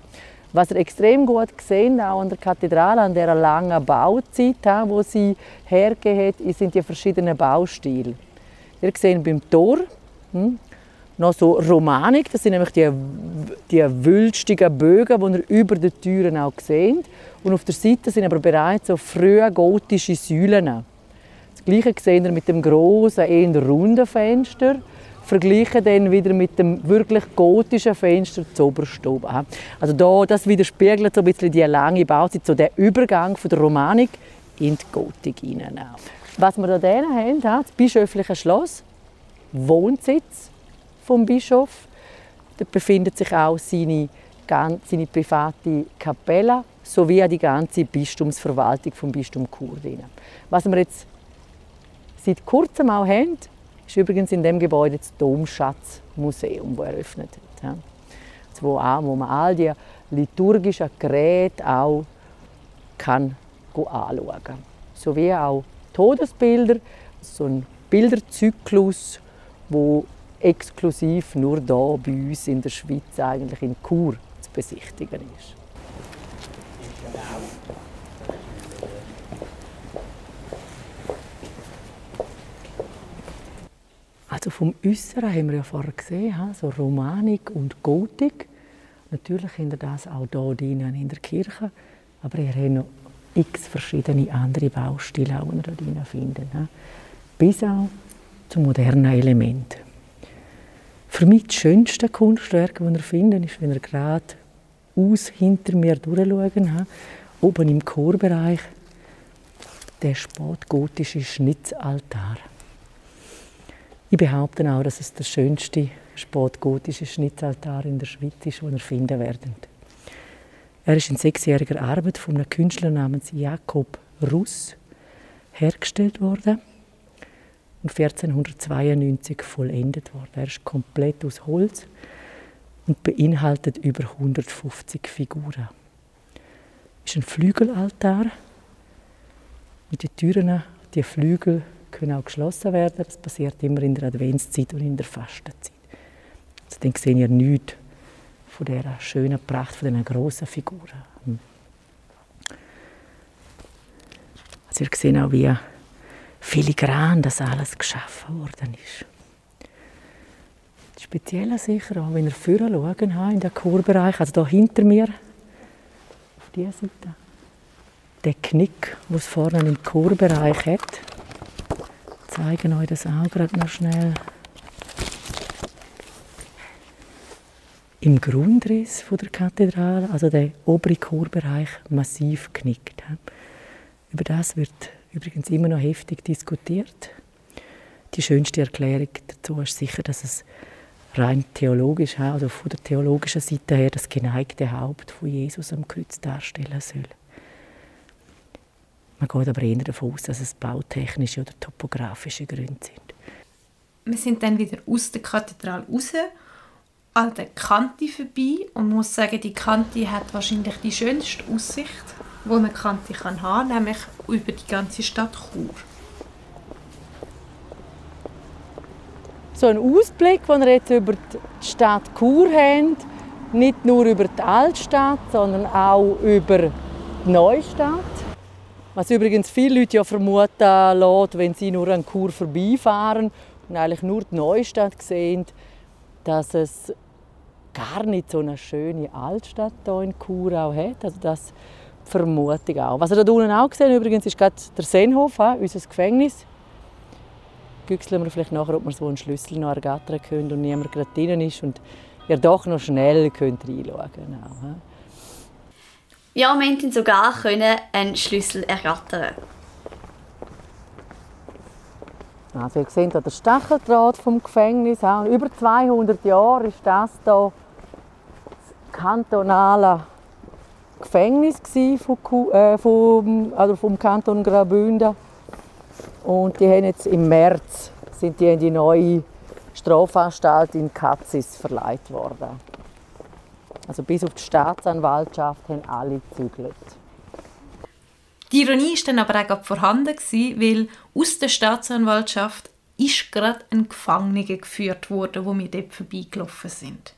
Was ihr extrem gut gesehen auch an der Kathedrale, an dieser langen Bauzeit, wo sie hergegeben hat, sind die verschiedenen Baustile. Ihr seht beim Tor hm, noch so Romanik, das sind nämlich die, die wülstigen Bögen, die ihr über den Türen auch seht. Und auf der Seite sind aber bereits so frühe gotische Säulen. Das Gleiche seht ihr mit dem großen, eher runden Fenster. Vergleichen dann wieder mit dem wirklich gotischen Fenster zu oberst Also da, das widerspiegelt so ein bisschen die lange Bauzeit, so der Übergang von der Romanik in die Gotik hinein. Was wir hier haben, das bischöfliche Schloss, Wohnsitz vom Bischof. Dort befindet sich auch seine, seine private Kapelle sowie auch die ganze Bistumsverwaltung vom Bistum Chur. Was wir jetzt seit kurzem auch haben, ist übrigens in dem Gebäude das Domschatzmuseum, das eröffnet hat. Wo, auch, wo man all die liturgischen Geräte auch kann anschauen kann. Sowie auch Todesbilder, so ein Bilderzyklus, wo exklusiv nur da bei uns in der Schweiz eigentlich in Chur zu besichtigen ist. Also vom Äußeren haben wir ja vorher gesehen, so Romanik und Gotik. Natürlich wir das auch hier drinnen in der Kirche, aber ihr habt noch x verschiedene andere Baustile, die wir dort finden. Bis auch zu modernen Elementen. Für mich das schönste Kunstwerk, das wir finden, ist, wenn wir gerade aus hinter mir durchschauen, oben im Chorbereich, der spätgotische Schnitzaltar. Ich behaupte auch, dass es der schönste spätgotische Schnitzaltar in der Schweiz ist, den wir finden werden. Er ist in sechsjähriger Arbeit von einem Künstler namens Jakob Russ hergestellt worden. und 1492 vollendet worden. Er ist komplett aus Holz und beinhaltet über 150 Figuren. Es ist ein Flügelaltar mit den Türen, die Flügel können auch geschlossen werden. Das passiert immer in der Adventszeit und in der Fastenzeit. Also dann seht ihr nichts von dieser schönen Pracht, von diesen grossen Figuren. Also ihr seht auch, wie filigran das alles geschaffen worden ist. Speziell sicher auch, wenn ihr vorne schauen, in den Chorbereich, also hier hinter mir, auf dieser Seite, der Knick, den es vorne im Chorbereich hat. Ich zeige euch das auch gerade noch schnell. Im Grundriss der Kathedrale, also der obere Chorbereich, massiv knickt. Über das wird übrigens immer noch heftig diskutiert. Die schönste Erklärung dazu ist sicher, dass es rein theologisch, also von der theologischen Seite her, das geneigte Haupt von Jesus am Kreuz darstellen soll. Man geht aber eher davon aus, dass es bautechnische oder topografische Gründe sind. Wir sind dann wieder aus der Kathedrale raus, an der Kante vorbei und muss sagen, die Kante hat wahrscheinlich die schönste Aussicht wo eine Kante kann haben, nämlich über die ganze Stadt Chur. So ein Ausblick, den wir jetzt über die Stadt Chur haben, nicht nur über die Altstadt, sondern auch über die Neustadt. Was übrigens viele Leute ja vermuten lässt, wenn sie nur an Chur vorbeifahren und eigentlich nur die Neustadt sehen, dass es gar nicht so eine schöne Altstadt hier in Chur auch hat. Also dass Vermutung auch. Was ihr da unten auch gesehen übrigens, ist gerade der Seenhof, unser Gefängnis. Güchseln wir vielleicht nachher, ob wir so einen Schlüssel noch ergattern können und niemand gerade drin ist und ihr doch noch schnell könnt reinschauen könnt. Ja, wir konnten sogar einen Schlüssel ergattern. Also ihr seht hier den Stacheldraht vom Gefängnis. Über 200 Jahre ist das hier das kantonale Gefängnis vom, äh, vom, also vom Kanton Graubünden. Und die haben jetzt im März sind die in die neue Strafanstalt in Katzis verleiht worden. Also bis auf die Staatsanwaltschaft haben alle gezügelt. Die Ironie war dann aber auch vorhanden, weil aus der Staatsanwaltschaft ist gerade ein Gefangener geführt worden, wo wir dort vorbeigelaufen sind.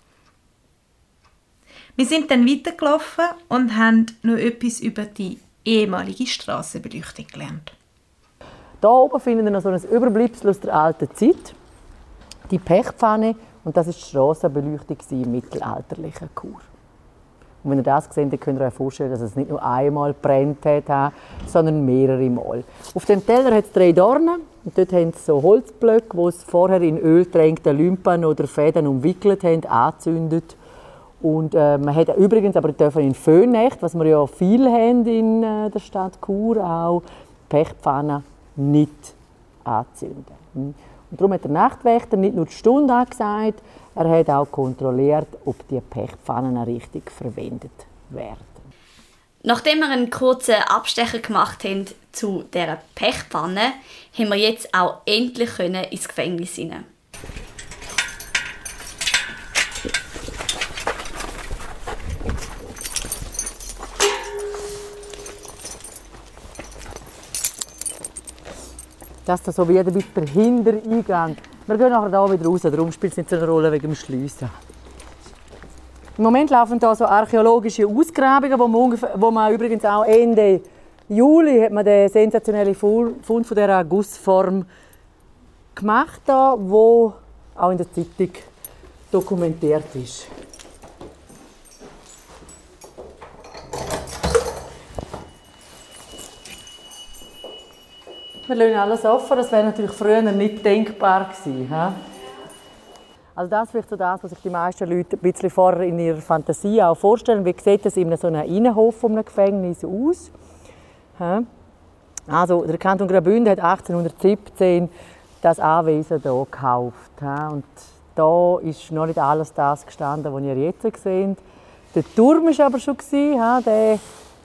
Wir sind dann weitergelaufen und haben noch etwas über die ehemalige Strassenbeleuchtung gelernt. Hier oben finden wir noch so ein Überbleibsel aus der alten Zeit. Die Pechpfanne. Und das war die Strassenbeleuchtung im mittelalterlichen Chur. Und wenn ihr das seht, dann könnt ihr euch vorstellen, dass es nicht nur einmal brennt hat, sondern mehrere Mal. Auf dem Teller hat es drei Dornen. Und dort haben sie so Holzblöcke, die sie vorher in Öl tränkte Lümpen oder Fäden umwickelt haben, angezündet und äh, man hat übrigens aber dürfen in Föhnecht, was wir ja viel haben in äh, der Stadt Chur, auch Pechpfannen nicht anzünden. Und darum hat der Nachtwächter nicht nur die Stunde angesagt, er hat auch kontrolliert, ob die Pechpfannen richtig verwendet werden. Nachdem wir einen kurzen Abstecher gemacht haben zu dieser Pechpfanne, haben wir jetzt auch endlich ins Gefängnis hinein. Dass das so wieder bis der Hintereingang. Wir gehen nachher da wieder raus, darum spielt es nicht so eine Rolle wegen dem Schliessen. Im Moment laufen da so archäologische Ausgrabungen, wo man, wo man übrigens auch Ende Juli hat man den sensationellen Fund von dieser Gussform gemacht, da, wo auch in der Zeitung dokumentiert ist. Wir lassen alles offen. Das wäre natürlich früher nicht denkbar gewesen. Also das ist so das, was sich die meisten Leute ein bisschen vorher in ihrer Fantasie auch vorstellen. Wie sieht das in so einem Innenhof von einem Gefängnis aus? Also der Kanton Graubünden hat 1817 das Anwesen hier gekauft. Und da ist noch nicht alles das gestanden, was ihr jetzt seht. Der Turm war aber schon. Der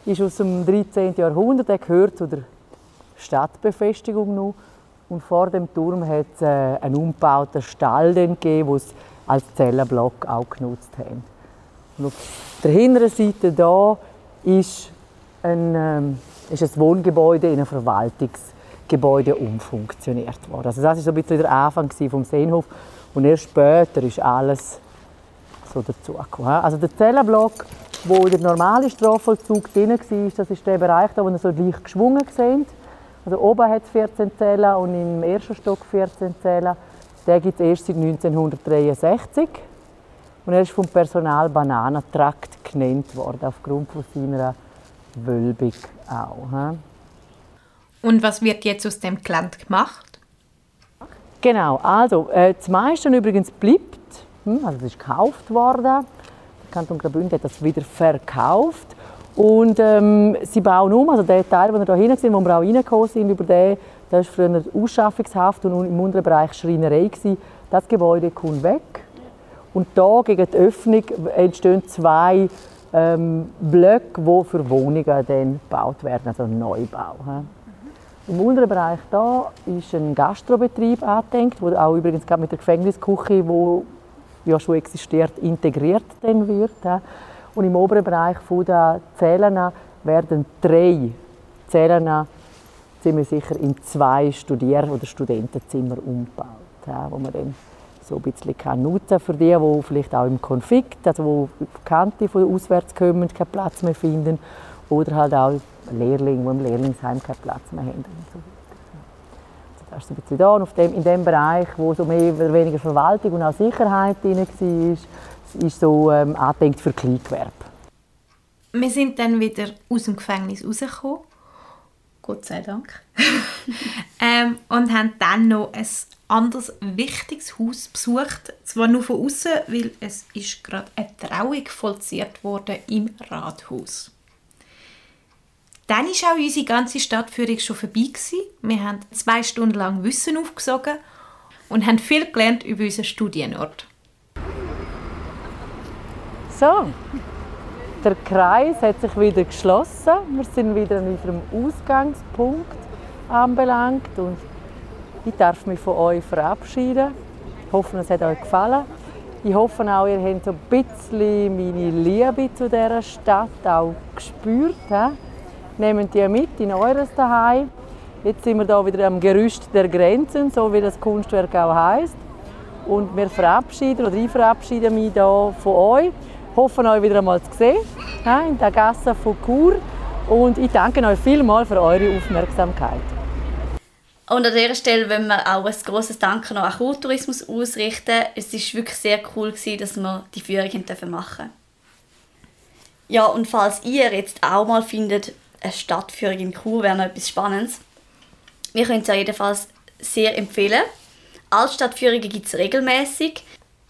ist aus dem 13. Jahrhundert. Der gehört zu der Stadtbefestigung noch. Und vor dem Turm hat es äh, einen umgebauten Stall gegeben, den sie als Zellenblock auch genutzt haben. Und auf der hinteren Seite da ist ein, ähm, ist ein Wohngebäude in ein Verwaltungsgebäude umfunktioniert worden. Also das war so ein bisschen der Anfang vom Seenhof und erst später ist alles so dazugekommen. Also der Zellenblock, wo der normale Strafvollzug drin war, das ist der Bereich, da, wo ihr so leicht geschwungen seht. Also oben hat es 14 Zellen und im ersten Stock 14 Zellen. Der gibt es erst seit 1963. Und er ist vom Personal Bananentrakt genannt worden, aufgrund von seiner Wölbung auch. Und was wird jetzt aus dem Gelände gemacht? Genau, also äh, das meiste übrigens bleibt. Hm, also es ist gekauft worden. Der Kanton Graubünden hat das wieder verkauft. Und ähm, sie bauen um, also der Teil, wo wir hier hinten sind, wo wir auch reingekommen sind, über den, das war früher Ausschaffungshaft und im unteren Bereich Schreinerei. Gewesen. Das Gebäude kommt weg. Und da gegen die Öffnung entstehen zwei ähm, Blöcke, die für Wohnungen dann gebaut werden, also Neubau. He. Im unteren Bereich da ist ein Gastrobetrieb angedenkt, wo auch übrigens mit der Gefängnisküche, die ja schon existiert, integriert dann wird. He. Und im oberen Bereich der Zellen werden drei Zellen ziemlich sicher in zwei Studier- oder Studentenzimmer umgebaut, wo man dann so ein bisschen kann nutzen für die, die vielleicht auch im Konflikt, also die Bekannte von auswärts kommen, keinen Platz mehr finden oder halt auch Lehrlinge, die im Lehrlingsheim keinen Platz mehr haben. So das ist ein bisschen da. Und auf dem, in dem Bereich, wo so mehr oder weniger Verwaltung und auch Sicherheit drin war, ist so ähm, angedenkt für Kleingewerbe. Wir sind dann wieder aus dem Gefängnis rausgekommen. Gott sei Dank. ähm, und haben dann noch ein anderes wichtiges Haus besucht. Zwar nur von außen, weil es ist gerade eine Trauung vollziert wurde im Rathaus. Dann war auch unsere ganze Stadtführung schon vorbei. Gewesen. Wir haben zwei Stunden lang Wissen aufgesogen und haben viel gelernt über unseren Studienort. So, der Kreis hat sich wieder geschlossen. Wir sind wieder an unserem Ausgangspunkt anbelangt und ich darf mich von euch verabschieden. Ich hoffe, es hat euch gefallen. Ich hoffe auch, ihr habt so ein bisschen meine Liebe zu dieser Stadt auch gespürt. He? Nehmt die mit in eures Daheim. Jetzt sind wir da wieder am Gerüst der Grenzen, so wie das Kunstwerk auch heißt. Und wir verabschieden oder ich verabschiede mich da von euch hoffe, euch wieder einmal zu sehen in der Gasse von Chur. Und ich danke euch vielmals für eure Aufmerksamkeit. Und an dieser Stelle wollen wir auch ein grosses Danke noch an Kurtourismus ausrichten. Es war wirklich sehr cool, dass wir die Führung machen durften. Ja, und falls ihr jetzt auch mal findet, eine Stadtführung in Chur wäre noch etwas Spannendes, wir können es euch jedenfalls sehr empfehlen. Altstadtführungen gibt es regelmäßig.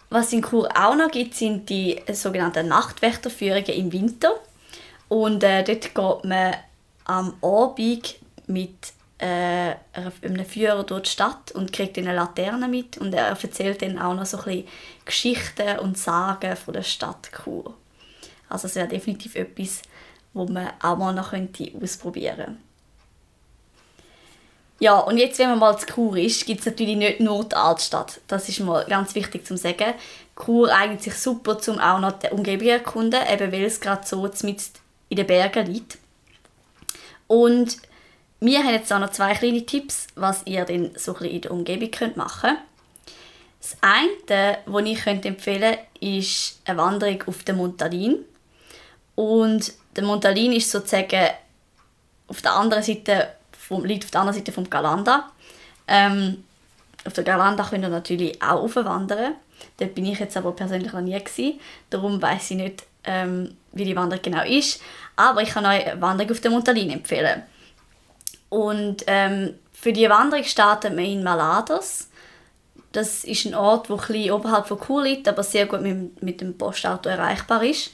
Was in Chur auch noch gibt, sind die sogenannten Nachtwächterführungen im Winter. Und äh, dort geht man am Abend mit äh, einem Führer durch die Stadt und kriegt eine Laterne mit. Und er erzählt dann auch noch so ein bisschen Geschichten und Sagen von der Stadt Chur. Also es wäre definitiv etwas, wo man auch mal noch ausprobieren könnte. Ja, und jetzt, wenn man mal zu Chur ist, gibt es natürlich nicht nur die Altstadt. Das ist mal ganz wichtig zu sagen. Chur eignet sich super, um auch noch die Umgebung zu erkunden, eben weil es gerade so mit in den Bergen liegt. Und wir haben jetzt auch noch zwei kleine Tipps, was ihr dann so ein in der Umgebung könnt machen könnt. Das eine, was ich empfehlen könnte, ist eine Wanderung auf den Montalin. Und der Montalin ist sozusagen auf der anderen Seite vom, liegt auf der anderen Seite vom Galanda. Ähm, auf der Galanda könnt ihr natürlich auch aufwandern. Dort bin ich jetzt aber persönlich noch nie gewesen. Darum weiß ich nicht, ähm, wie die Wanderung genau ist. Aber ich kann euch eine Wanderung auf der Montalin empfehlen. Und ähm, für die Wanderung starten wir in Malados. Das ist ein Ort, der ein oberhalb von Chur liegt, aber sehr gut mit, mit dem Postauto erreichbar ist.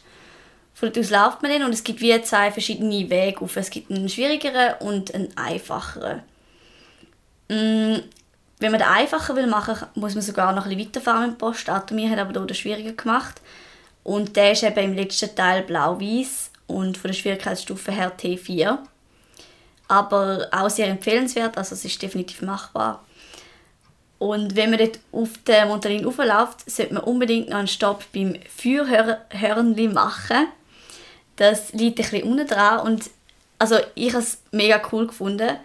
Von dort läuft man dann und es gibt wie zwei verschiedene Wege auf. Es gibt einen schwierigeren und einen einfacheren. Mm, wenn man den einfacher will machen, muss man sogar noch ein bisschen weiterfahren dem Postauto. Wir haben aber hier den schwieriger gemacht. Und der ist eben im letzten Teil blau-weiß und von der Schwierigkeitsstufe her T4. Aber auch sehr empfehlenswert, also es ist definitiv machbar. Und wenn man dort auf den Montalin raufläuft, sollte man unbedingt noch einen Stopp beim Feuerhörnli machen. Das liegt ein bisschen unten dran und also ich habe es mega cool gefunden,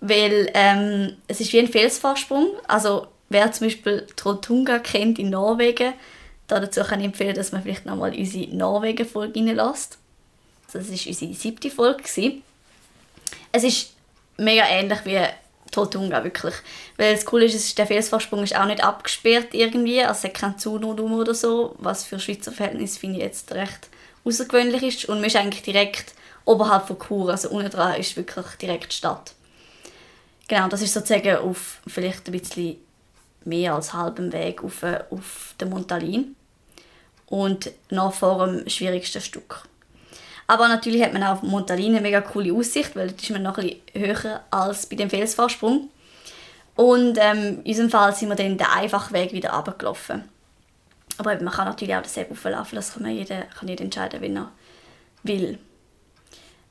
weil ähm, es ist wie ein Felsvorsprung. Also wer zum Beispiel Trotunga kennt in Norwegen, dazu kann ich empfehlen, dass man vielleicht nochmal unsere Norwegen-Folge reinlässt. Das war unsere siebte Folge. Es ist mega ähnlich wie Trotunga, wirklich. Weil das Coole ist, der Felsvorsprung ist auch nicht abgesperrt irgendwie, also es hat keinen Zaun oder so, was für Schweizer Verhältnisse finde ich jetzt recht außergewöhnlich ist. Und man ist eigentlich direkt oberhalb von Chur, also unten dran ist wirklich direkt die Stadt. Genau, das ist sozusagen auf vielleicht ein bisschen mehr als halbem Weg auf, auf den Montalin und noch vor dem schwierigsten Stück. Aber natürlich hat man auf Montalin eine mega coole Aussicht, weil dort ist man noch ein bisschen höher als bei dem Felsvorsprung. Und ähm, in unserem Fall sind wir dann den einfachen Weg wieder runtergelaufen. Aber man kann natürlich auch den See hochlaufen, das kann, jeder, kann jeder entscheiden, wenn er will.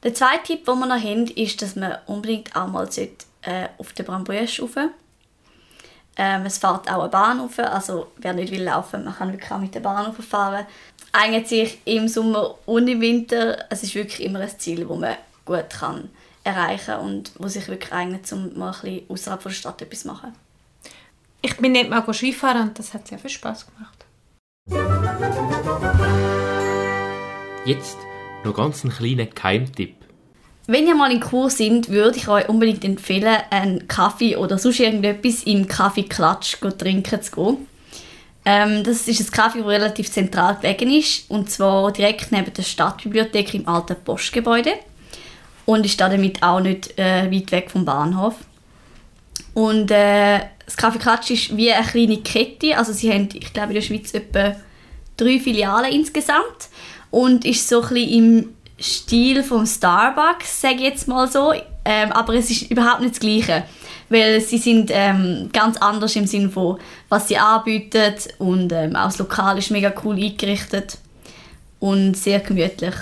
Der zweite Tipp, den wir noch haben, ist, dass man unbedingt auch mal sollte, äh, auf den Brambuesch rauf ähm, Es fährt auch eine Bahn rauf, also wer nicht will laufen, man kann wirklich auch mit der Bahn rauffahren. Eignet sich im Sommer und im Winter. Es ist wirklich immer ein Ziel, das man gut kann erreichen kann und wo sich wirklich eignet, um mal ein bisschen außerhalb der Stadt etwas zu machen. Ich bin nicht mal Skifahren und das hat sehr viel Spaß gemacht. Jetzt noch ganz einen kleinen Geheimtipp. Wenn ihr mal in Kur sind, würde ich euch unbedingt empfehlen, einen Kaffee oder sonst irgendetwas im Kaffee Klatsch trinken zu gehen. Ähm, das ist ein Kaffee, das relativ zentral gelegen ist, und zwar direkt neben der Stadtbibliothek im alten Postgebäude und ist damit auch nicht äh, weit weg vom Bahnhof. Und äh, das Kaffee Klatsch ist wie eine kleine Kette, also sie haben, ich glaube in der Schweiz etwa drei Filialen insgesamt und ist so ein bisschen im Stil vom Starbucks, sage ich jetzt mal so. Ähm, aber es ist überhaupt nicht das Gleiche, weil sie sind ähm, ganz anders im Sinne von, was sie anbieten und ähm, auch das Lokal ist mega cool eingerichtet und sehr gemütlich.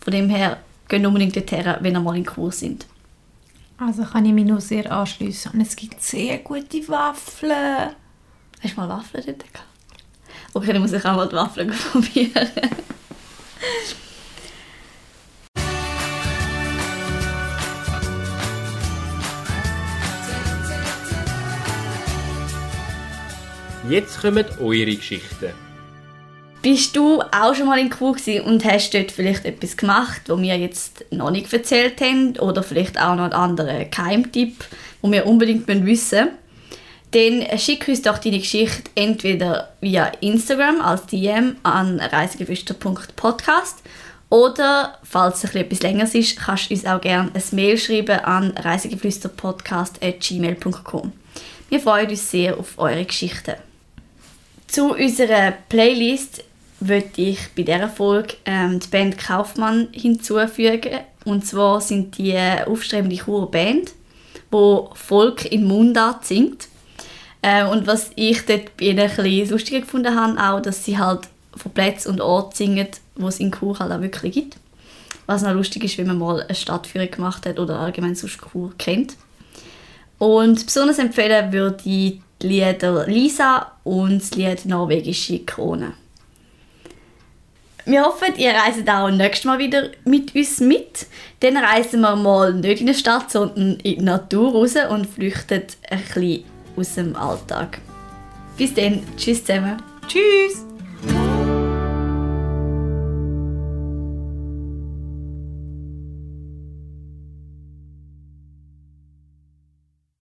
Von dem her, gehen unbedingt dorthin, wenn ihr mal in Kurs sind. Also kann ich mich nur sehr anschließen. Und es gibt sehr gute Waffeln. Hast du mal Waffeln dort gehabt? Okay, dann muss ich auch mal die Waffeln probieren. Jetzt kommen eure Geschichten. Bist du auch schon mal in Kuh und hast dort vielleicht etwas gemacht, wo wir jetzt noch nicht erzählt haben oder vielleicht auch noch einen anderen Keimtipp, wo wir unbedingt wissen müssen? Dann schick uns doch deine Geschichte entweder via Instagram als DM an reisegeflüster.podcast oder, falls es etwas länger ist, kannst du uns auch gerne ein Mail schreiben an reisegeflüsterpodcast.gmail.com. Wir freuen uns sehr auf eure Geschichten. Zu unserer Playlist würde ich bei dieser Folge ähm, die Band Kaufmann hinzufügen. Und zwar sind die aufstrebende Churer Band, die Volk in Mundart singt. Äh, und was ich dort bei ihnen ein bisschen lustiger gefunden habe, auch, dass sie halt von Plätzen und Orten singen, wo es in Chur halt auch wirklich gibt. Was noch lustig ist, wenn man mal eine Stadtführung gemacht hat oder allgemein sonst Chur kennt. Und besonders empfehlen würde ich die Lieder Lisa und das Lied Norwegische Krone. Wir hoffen, ihr reist auch nächstes Mal wieder mit uns mit. Dann reisen wir mal nicht in die Stadt, sondern in die Natur raus und flüchten ein bisschen aus dem Alltag. Bis dann, tschüss zusammen. Tschüss!